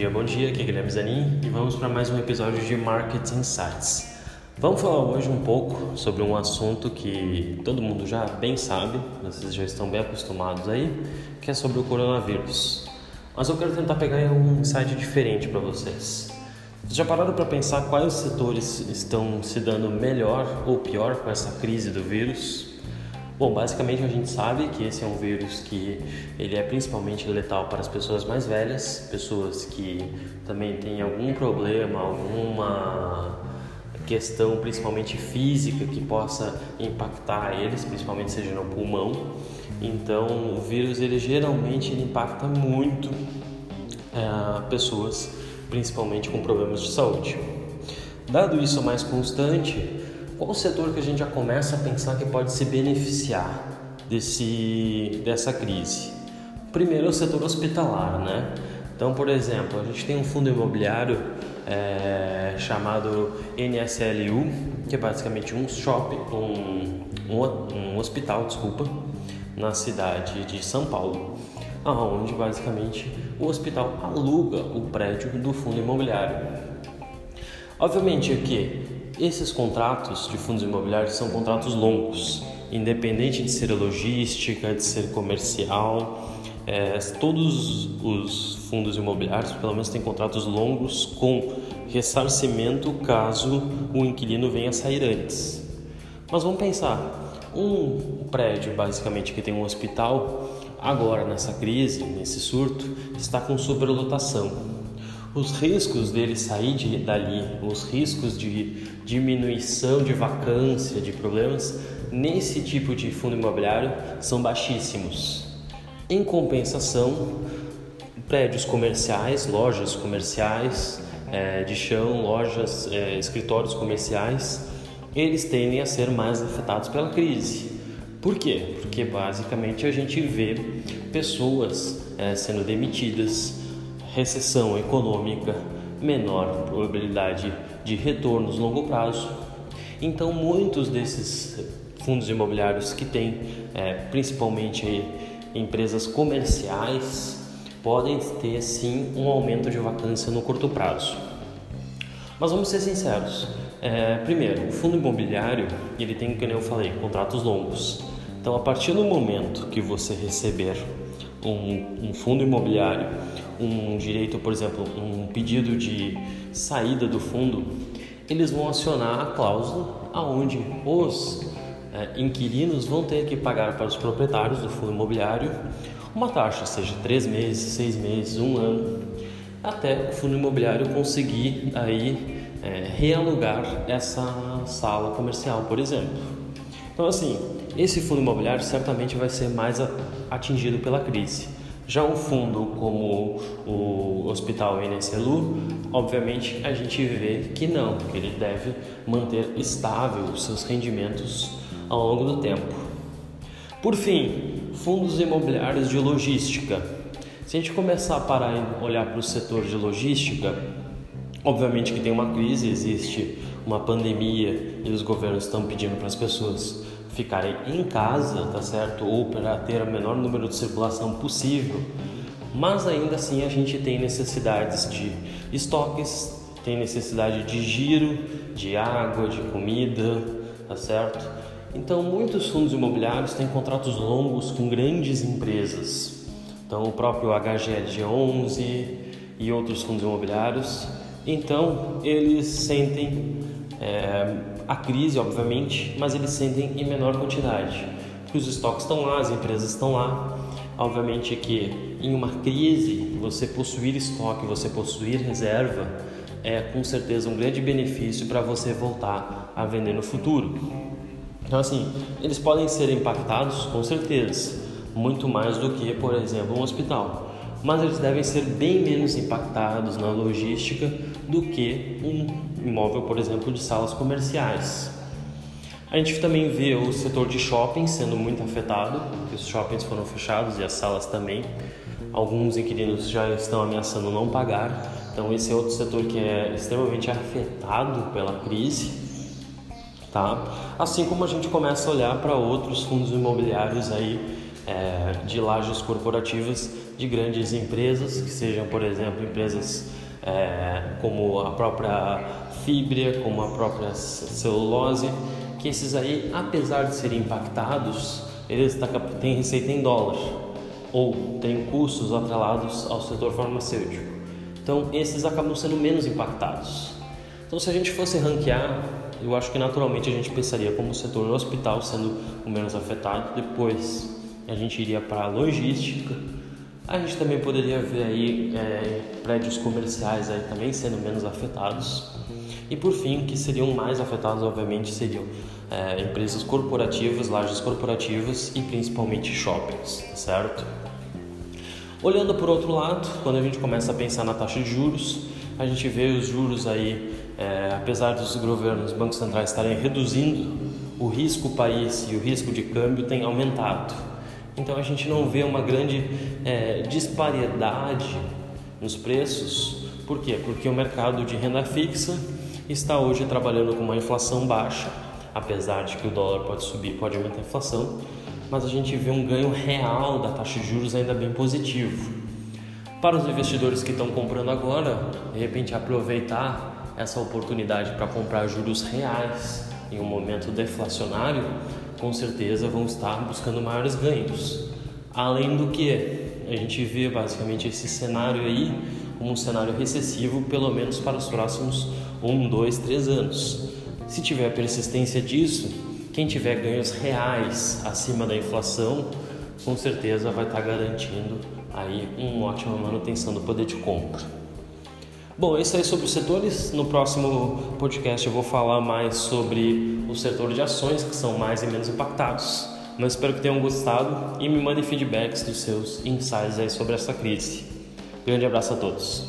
dia, bom dia. Aqui é Guilherme Zanin e vamos para mais um episódio de Market Insights. Vamos falar hoje um pouco sobre um assunto que todo mundo já bem sabe, vocês já estão bem acostumados aí, que é sobre o coronavírus. Mas eu quero tentar pegar um insight diferente para vocês. Vocês já pararam para pensar quais setores estão se dando melhor ou pior com essa crise do vírus? Bom, basicamente a gente sabe que esse é um vírus que ele é principalmente letal para as pessoas mais velhas, pessoas que também têm algum problema, alguma questão principalmente física que possa impactar eles, principalmente seja no pulmão. Então, o vírus ele geralmente ele impacta muito é, pessoas, principalmente com problemas de saúde. Dado isso mais constante, qual o setor que a gente já começa a pensar que pode se beneficiar desse, dessa crise? Primeiro é o setor hospitalar, né? Então, por exemplo, a gente tem um fundo imobiliário é, chamado NSLU, que é basicamente um shopping, um, um, um hospital, desculpa, na cidade de São Paulo, onde basicamente o hospital aluga o prédio do fundo imobiliário. Obviamente que esses contratos de fundos imobiliários são contratos longos, independente de ser logística, de ser comercial. É, todos os fundos imobiliários, pelo menos, têm contratos longos com ressarcimento caso o inquilino venha sair antes. Mas vamos pensar: um prédio, basicamente, que tem um hospital, agora nessa crise, nesse surto, está com superlotação os riscos dele sair de, dali, os riscos de diminuição de vacância, de problemas, nesse tipo de fundo imobiliário são baixíssimos. Em compensação, prédios comerciais, lojas comerciais é, de chão, lojas, é, escritórios comerciais, eles tendem a ser mais afetados pela crise. Por quê? Porque basicamente a gente vê pessoas é, sendo demitidas, recessão econômica, menor probabilidade de retornos longo prazo. Então, muitos desses fundos imobiliários que têm é, principalmente empresas comerciais podem ter sim um aumento de vacância no curto prazo. Mas vamos ser sinceros. É, primeiro, o fundo imobiliário ele tem, como eu falei, contratos longos. Então, a partir do momento que você receber um, um fundo imobiliário um direito, por exemplo, um pedido de saída do fundo, eles vão acionar a cláusula aonde os é, inquilinos vão ter que pagar para os proprietários do fundo imobiliário uma taxa, seja três meses, seis meses, um ano, até o fundo imobiliário conseguir aí é, realugar essa sala comercial, por exemplo. Então assim, esse fundo imobiliário certamente vai ser mais atingido pela crise. Já um fundo como o Hospital NSLU, obviamente a gente vê que não, que ele deve manter estável os seus rendimentos ao longo do tempo. Por fim, fundos imobiliários de logística. Se a gente começar a parar e olhar para o setor de logística, obviamente que tem uma crise, existe uma pandemia e os governos estão pedindo para as pessoas ficarem em casa, tá certo? Ou para ter o menor número de circulação possível. Mas ainda assim a gente tem necessidades de estoques, tem necessidade de giro, de água, de comida, tá certo? Então muitos fundos imobiliários têm contratos longos com grandes empresas. Então o próprio HGLG11 e outros fundos imobiliários. Então eles sentem é, a crise, obviamente, mas eles sentem em menor quantidade, porque os estoques estão lá, as empresas estão lá. Obviamente que em uma crise, você possuir estoque, você possuir reserva, é com certeza um grande benefício para você voltar a vender no futuro. Então, assim, eles podem ser impactados com certeza, muito mais do que, por exemplo, um hospital mas eles devem ser bem menos impactados na logística do que um imóvel, por exemplo, de salas comerciais. A gente também vê o setor de shopping sendo muito afetado, os shoppings foram fechados e as salas também. Alguns inquilinos já estão ameaçando não pagar, então esse é outro setor que é extremamente afetado pela crise. Tá? Assim como a gente começa a olhar para outros fundos imobiliários aí é, de lajes corporativas de grandes empresas, que sejam, por exemplo, empresas é, como a própria fibra, como a própria celulose, que esses aí, apesar de serem impactados, eles tá têm receita em dólar ou têm custos atrelados ao setor farmacêutico. Então, esses acabam sendo menos impactados. Então, se a gente fosse ranquear, eu acho que naturalmente a gente pensaria como o setor hospital sendo o menos afetado, depois a gente iria para a logística, a gente também poderia ver aí é, prédios comerciais aí também sendo menos afetados. E por fim, que seriam mais afetados, obviamente, seriam é, empresas corporativas, lajes corporativas e principalmente shoppings, certo? Olhando por outro lado, quando a gente começa a pensar na taxa de juros, a gente vê os juros aí, é, apesar dos governos, bancos centrais estarem reduzindo, o risco país e o risco de câmbio tem aumentado. Então a gente não vê uma grande é, disparidade nos preços. Por quê? Porque o mercado de renda fixa está hoje trabalhando com uma inflação baixa, apesar de que o dólar pode subir, pode aumentar a inflação, mas a gente vê um ganho real da taxa de juros ainda bem positivo. Para os investidores que estão comprando agora, de repente aproveitar essa oportunidade para comprar juros reais em um momento deflacionário, com certeza vão estar buscando maiores ganhos. Além do que a gente vê basicamente esse cenário aí como um cenário recessivo, pelo menos para os próximos um, dois, três anos. Se tiver persistência disso, quem tiver ganhos reais acima da inflação, com certeza vai estar garantindo aí uma ótima manutenção do poder de compra. Bom, é isso aí sobre os setores. No próximo podcast eu vou falar mais sobre o setor de ações, que são mais e menos impactados. Mas espero que tenham gostado e me mandem feedbacks dos seus insights aí sobre essa crise. Grande abraço a todos.